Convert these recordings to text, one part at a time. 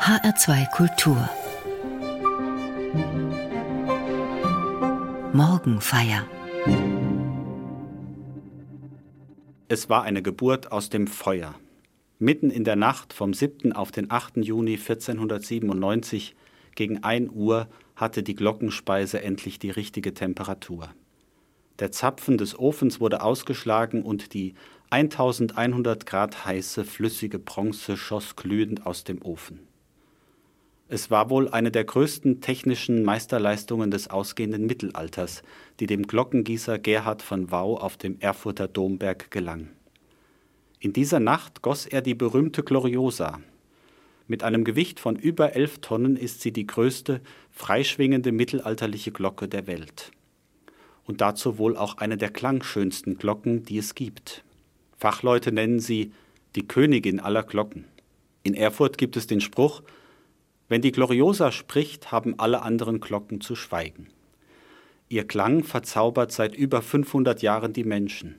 HR2 Kultur Morgenfeier Es war eine Geburt aus dem Feuer. Mitten in der Nacht vom 7. auf den 8. Juni 1497 gegen 1 Uhr hatte die Glockenspeise endlich die richtige Temperatur. Der Zapfen des Ofens wurde ausgeschlagen und die 1100 Grad heiße flüssige Bronze schoss glühend aus dem Ofen. Es war wohl eine der größten technischen Meisterleistungen des ausgehenden Mittelalters, die dem Glockengießer Gerhard von Wau auf dem Erfurter Domberg gelang. In dieser Nacht goss er die berühmte Gloriosa. Mit einem Gewicht von über elf Tonnen ist sie die größte freischwingende mittelalterliche Glocke der Welt und dazu wohl auch eine der klangschönsten Glocken, die es gibt. Fachleute nennen sie die Königin aller Glocken. In Erfurt gibt es den Spruch, wenn die Gloriosa spricht, haben alle anderen Glocken zu schweigen. Ihr Klang verzaubert seit über 500 Jahren die Menschen.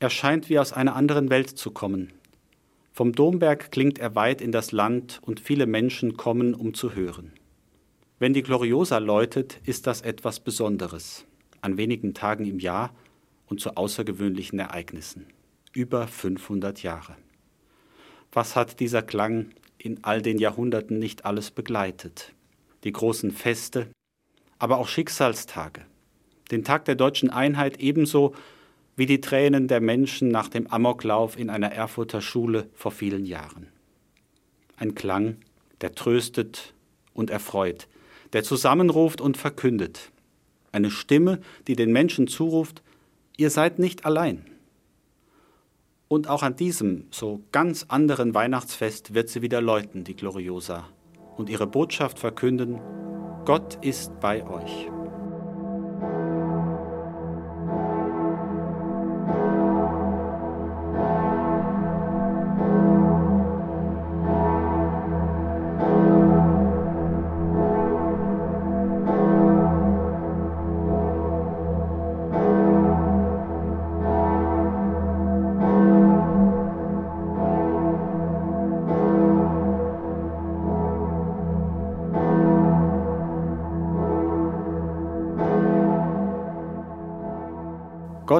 Er scheint wie aus einer anderen Welt zu kommen. Vom Domberg klingt er weit in das Land und viele Menschen kommen, um zu hören. Wenn die Gloriosa läutet, ist das etwas Besonderes an wenigen Tagen im Jahr und zu außergewöhnlichen Ereignissen. Über 500 Jahre. Was hat dieser Klang in all den Jahrhunderten nicht alles begleitet? Die großen Feste, aber auch Schicksalstage. Den Tag der deutschen Einheit ebenso wie die Tränen der Menschen nach dem Amoklauf in einer Erfurter Schule vor vielen Jahren. Ein Klang, der tröstet und erfreut, der zusammenruft und verkündet, eine Stimme, die den Menschen zuruft, ihr seid nicht allein. Und auch an diesem so ganz anderen Weihnachtsfest wird sie wieder läuten, die Gloriosa, und ihre Botschaft verkünden, Gott ist bei euch.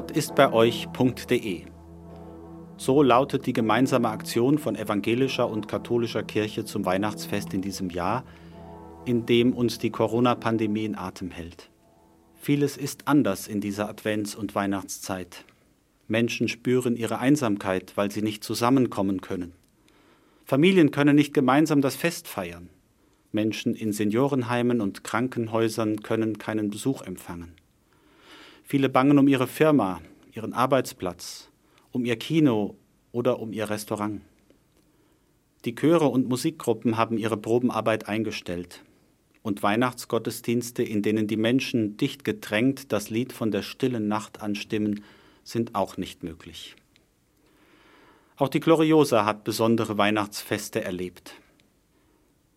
Gott ist bei euch.de. So lautet die gemeinsame Aktion von evangelischer und katholischer Kirche zum Weihnachtsfest in diesem Jahr, in dem uns die Corona-Pandemie in Atem hält. Vieles ist anders in dieser Advents- und Weihnachtszeit. Menschen spüren ihre Einsamkeit, weil sie nicht zusammenkommen können. Familien können nicht gemeinsam das Fest feiern. Menschen in Seniorenheimen und Krankenhäusern können keinen Besuch empfangen. Viele bangen um ihre Firma, ihren Arbeitsplatz, um ihr Kino oder um ihr Restaurant. Die Chöre und Musikgruppen haben ihre Probenarbeit eingestellt. Und Weihnachtsgottesdienste, in denen die Menschen dicht gedrängt das Lied von der stillen Nacht anstimmen, sind auch nicht möglich. Auch die Gloriosa hat besondere Weihnachtsfeste erlebt.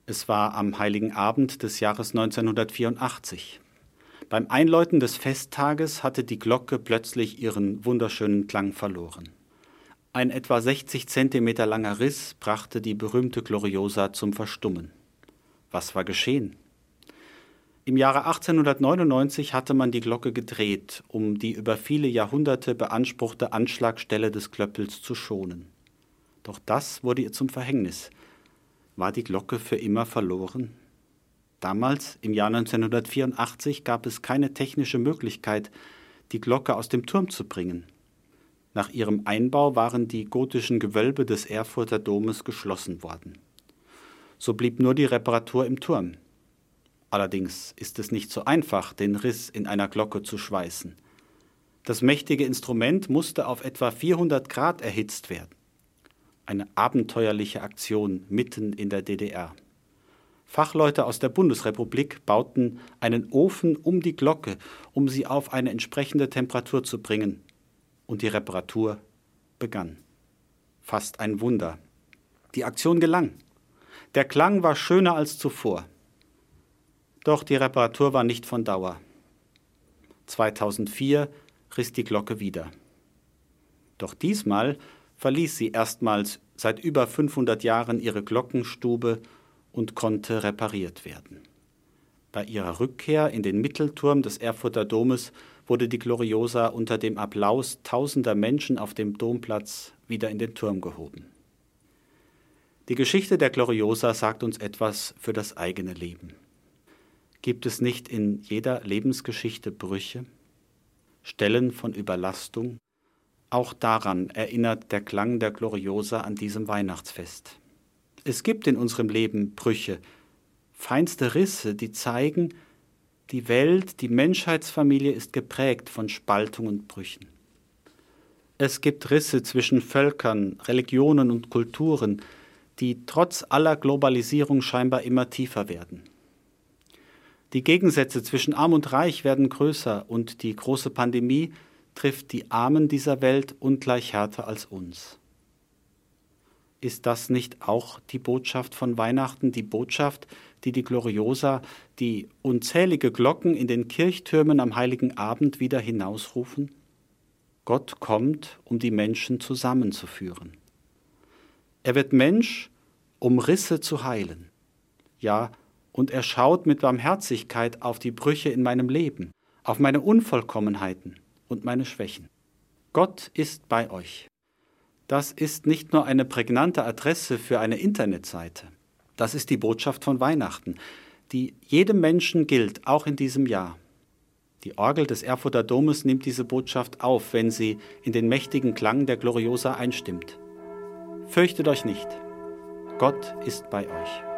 Es war am heiligen Abend des Jahres 1984. Beim Einläuten des Festtages hatte die Glocke plötzlich ihren wunderschönen Klang verloren. Ein etwa 60 Zentimeter langer Riss brachte die berühmte Gloriosa zum Verstummen. Was war geschehen? Im Jahre 1899 hatte man die Glocke gedreht, um die über viele Jahrhunderte beanspruchte Anschlagstelle des Klöppels zu schonen. Doch das wurde ihr zum Verhängnis. War die Glocke für immer verloren? Damals, im Jahr 1984, gab es keine technische Möglichkeit, die Glocke aus dem Turm zu bringen. Nach ihrem Einbau waren die gotischen Gewölbe des Erfurter Domes geschlossen worden. So blieb nur die Reparatur im Turm. Allerdings ist es nicht so einfach, den Riss in einer Glocke zu schweißen. Das mächtige Instrument musste auf etwa 400 Grad erhitzt werden. Eine abenteuerliche Aktion mitten in der DDR. Fachleute aus der Bundesrepublik bauten einen Ofen um die Glocke, um sie auf eine entsprechende Temperatur zu bringen. Und die Reparatur begann. Fast ein Wunder. Die Aktion gelang. Der Klang war schöner als zuvor. Doch die Reparatur war nicht von Dauer. 2004 riss die Glocke wieder. Doch diesmal verließ sie erstmals seit über 500 Jahren ihre Glockenstube und konnte repariert werden. Bei ihrer Rückkehr in den Mittelturm des Erfurter Domes wurde die Gloriosa unter dem Applaus tausender Menschen auf dem Domplatz wieder in den Turm gehoben. Die Geschichte der Gloriosa sagt uns etwas für das eigene Leben. Gibt es nicht in jeder Lebensgeschichte Brüche, Stellen von Überlastung? Auch daran erinnert der Klang der Gloriosa an diesem Weihnachtsfest. Es gibt in unserem Leben Brüche, feinste Risse, die zeigen, die Welt, die Menschheitsfamilie ist geprägt von Spaltung und Brüchen. Es gibt Risse zwischen Völkern, Religionen und Kulturen, die trotz aller Globalisierung scheinbar immer tiefer werden. Die Gegensätze zwischen Arm und Reich werden größer und die große Pandemie trifft die Armen dieser Welt ungleich härter als uns. Ist das nicht auch die Botschaft von Weihnachten, die Botschaft, die die Gloriosa, die unzählige Glocken in den Kirchtürmen am heiligen Abend wieder hinausrufen? Gott kommt, um die Menschen zusammenzuführen. Er wird Mensch, um Risse zu heilen. Ja, und er schaut mit Barmherzigkeit auf die Brüche in meinem Leben, auf meine Unvollkommenheiten und meine Schwächen. Gott ist bei euch. Das ist nicht nur eine prägnante Adresse für eine Internetseite. Das ist die Botschaft von Weihnachten, die jedem Menschen gilt, auch in diesem Jahr. Die Orgel des Erfurter Domes nimmt diese Botschaft auf, wenn sie in den mächtigen Klang der Gloriosa einstimmt. Fürchtet euch nicht. Gott ist bei euch.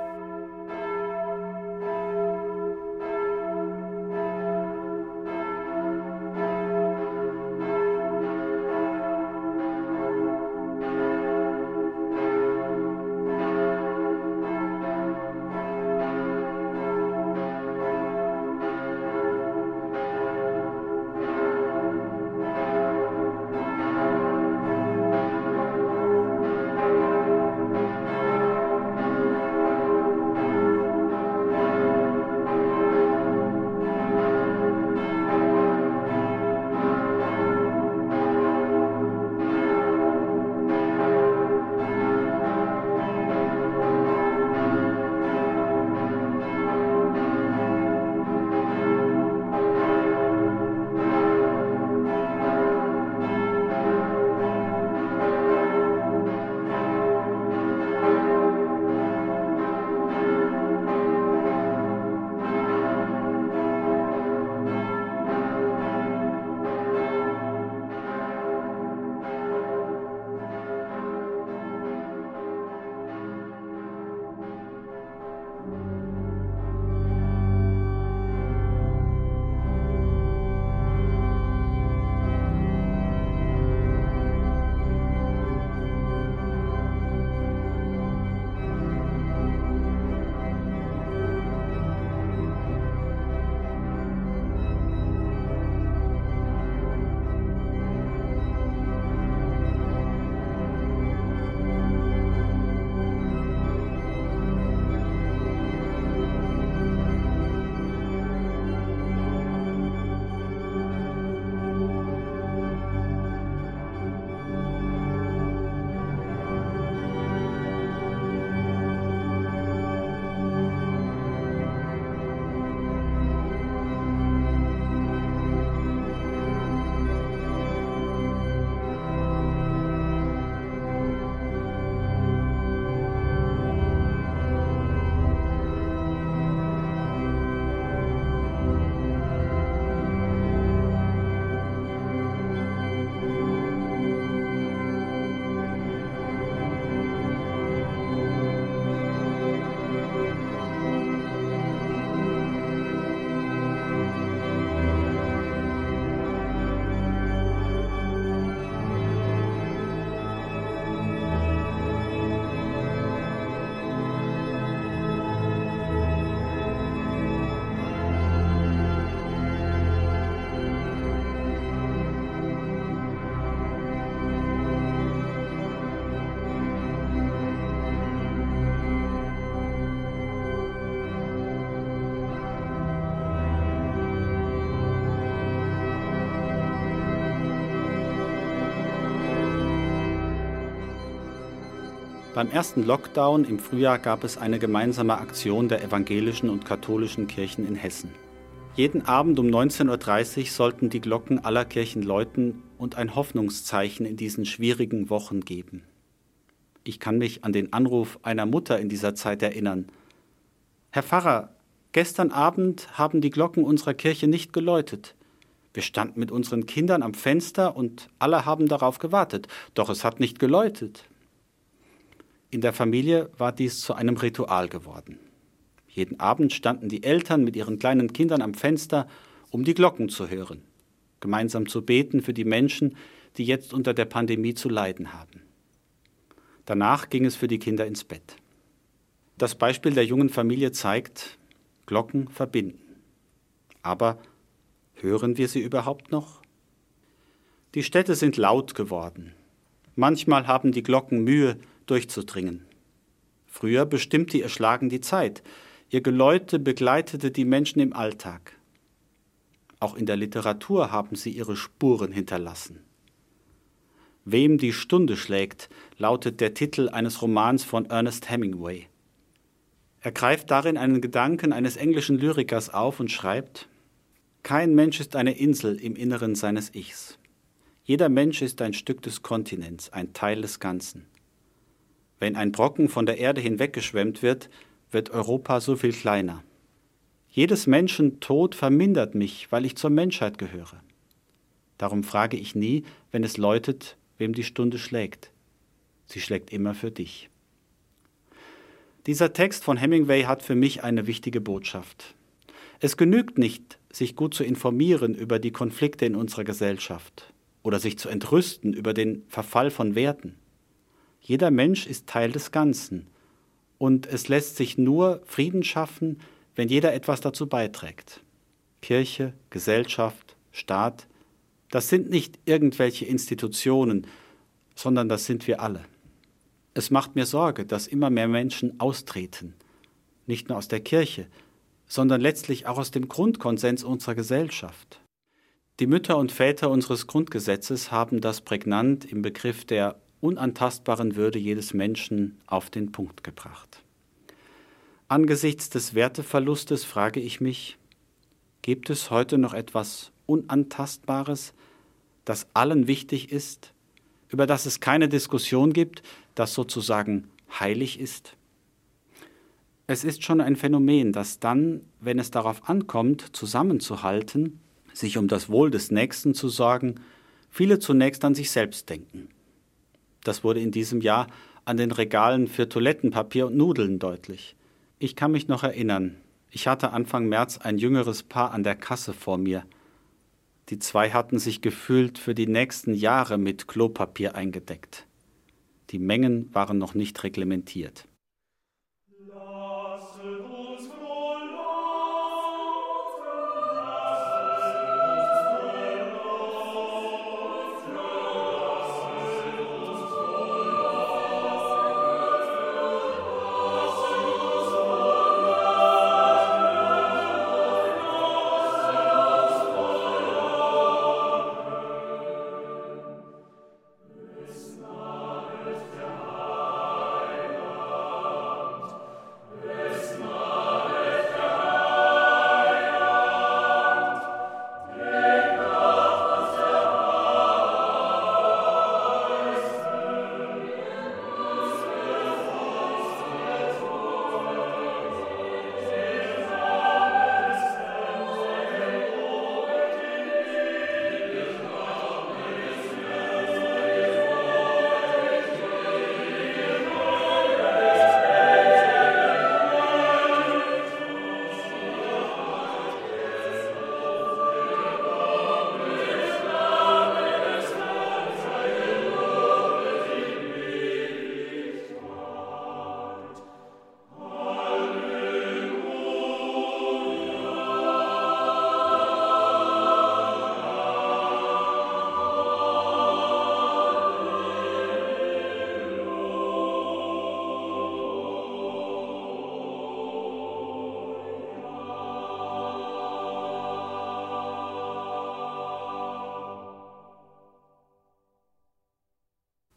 Beim ersten Lockdown im Frühjahr gab es eine gemeinsame Aktion der evangelischen und katholischen Kirchen in Hessen. Jeden Abend um 19.30 Uhr sollten die Glocken aller Kirchen läuten und ein Hoffnungszeichen in diesen schwierigen Wochen geben. Ich kann mich an den Anruf einer Mutter in dieser Zeit erinnern. Herr Pfarrer, gestern Abend haben die Glocken unserer Kirche nicht geläutet. Wir standen mit unseren Kindern am Fenster und alle haben darauf gewartet, doch es hat nicht geläutet. In der Familie war dies zu einem Ritual geworden. Jeden Abend standen die Eltern mit ihren kleinen Kindern am Fenster, um die Glocken zu hören, gemeinsam zu beten für die Menschen, die jetzt unter der Pandemie zu leiden haben. Danach ging es für die Kinder ins Bett. Das Beispiel der jungen Familie zeigt, Glocken verbinden. Aber hören wir sie überhaupt noch? Die Städte sind laut geworden. Manchmal haben die Glocken Mühe, durchzudringen. Früher bestimmte ihr Schlagen die Zeit. Ihr Geläute begleitete die Menschen im Alltag. Auch in der Literatur haben sie ihre Spuren hinterlassen. Wem die Stunde schlägt, lautet der Titel eines Romans von Ernest Hemingway. Er greift darin einen Gedanken eines englischen Lyrikers auf und schreibt Kein Mensch ist eine Insel im Inneren seines Ichs. Jeder Mensch ist ein Stück des Kontinents, ein Teil des Ganzen. Wenn ein Brocken von der Erde hinweggeschwemmt wird, wird Europa so viel kleiner. Jedes Menschen Tod vermindert mich, weil ich zur Menschheit gehöre. Darum frage ich nie, wenn es läutet, wem die Stunde schlägt. Sie schlägt immer für dich. Dieser Text von Hemingway hat für mich eine wichtige Botschaft. Es genügt nicht, sich gut zu informieren über die Konflikte in unserer Gesellschaft oder sich zu entrüsten über den Verfall von Werten. Jeder Mensch ist Teil des Ganzen und es lässt sich nur Frieden schaffen, wenn jeder etwas dazu beiträgt. Kirche, Gesellschaft, Staat, das sind nicht irgendwelche Institutionen, sondern das sind wir alle. Es macht mir Sorge, dass immer mehr Menschen austreten, nicht nur aus der Kirche, sondern letztlich auch aus dem Grundkonsens unserer Gesellschaft. Die Mütter und Väter unseres Grundgesetzes haben das prägnant im Begriff der unantastbaren Würde jedes Menschen auf den Punkt gebracht. Angesichts des Werteverlustes frage ich mich, gibt es heute noch etwas Unantastbares, das allen wichtig ist, über das es keine Diskussion gibt, das sozusagen heilig ist? Es ist schon ein Phänomen, dass dann, wenn es darauf ankommt, zusammenzuhalten, sich um das Wohl des Nächsten zu sorgen, viele zunächst an sich selbst denken. Das wurde in diesem Jahr an den Regalen für Toilettenpapier und Nudeln deutlich. Ich kann mich noch erinnern, ich hatte Anfang März ein jüngeres Paar an der Kasse vor mir. Die zwei hatten sich gefühlt für die nächsten Jahre mit Klopapier eingedeckt. Die Mengen waren noch nicht reglementiert.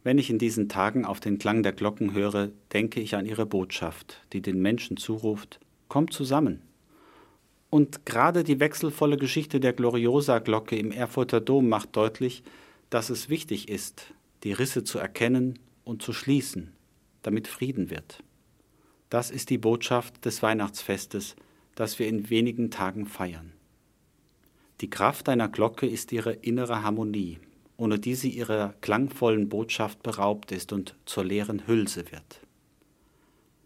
Wenn ich in diesen Tagen auf den Klang der Glocken höre, denke ich an ihre Botschaft, die den Menschen zuruft, kommt zusammen. Und gerade die wechselvolle Geschichte der Gloriosa-Glocke im Erfurter Dom macht deutlich, dass es wichtig ist, die Risse zu erkennen und zu schließen, damit Frieden wird. Das ist die Botschaft des Weihnachtsfestes, das wir in wenigen Tagen feiern. Die Kraft einer Glocke ist ihre innere Harmonie, ohne die sie ihrer klangvollen Botschaft beraubt ist und zur leeren Hülse wird.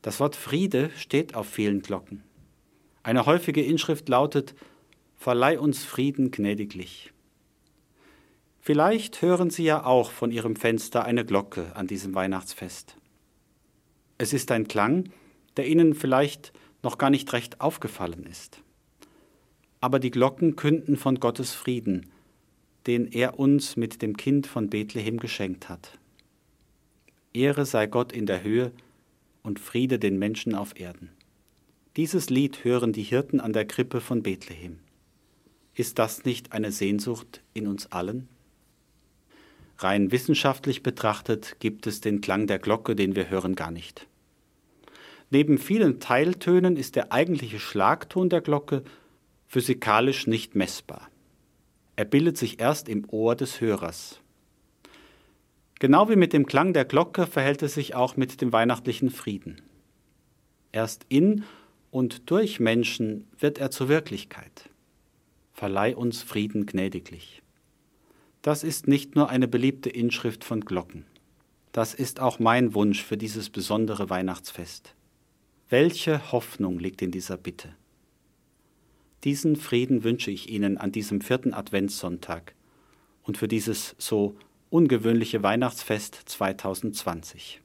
Das Wort Friede steht auf vielen Glocken. Eine häufige Inschrift lautet Verleih uns Frieden gnädiglich. Vielleicht hören Sie ja auch von Ihrem Fenster eine Glocke an diesem Weihnachtsfest. Es ist ein Klang, der Ihnen vielleicht noch gar nicht recht aufgefallen ist. Aber die Glocken künden von Gottes Frieden, den er uns mit dem Kind von Bethlehem geschenkt hat. Ehre sei Gott in der Höhe und Friede den Menschen auf Erden. Dieses Lied hören die Hirten an der Krippe von Bethlehem. Ist das nicht eine Sehnsucht in uns allen? Rein wissenschaftlich betrachtet gibt es den Klang der Glocke, den wir hören, gar nicht. Neben vielen Teiltönen ist der eigentliche Schlagton der Glocke physikalisch nicht messbar. Er bildet sich erst im Ohr des Hörers. Genau wie mit dem Klang der Glocke verhält es sich auch mit dem weihnachtlichen Frieden. Erst in und durch Menschen wird er zur Wirklichkeit. Verleih uns Frieden gnädiglich. Das ist nicht nur eine beliebte Inschrift von Glocken. Das ist auch mein Wunsch für dieses besondere Weihnachtsfest. Welche Hoffnung liegt in dieser Bitte? Diesen Frieden wünsche ich Ihnen an diesem vierten Adventssonntag und für dieses so ungewöhnliche Weihnachtsfest 2020.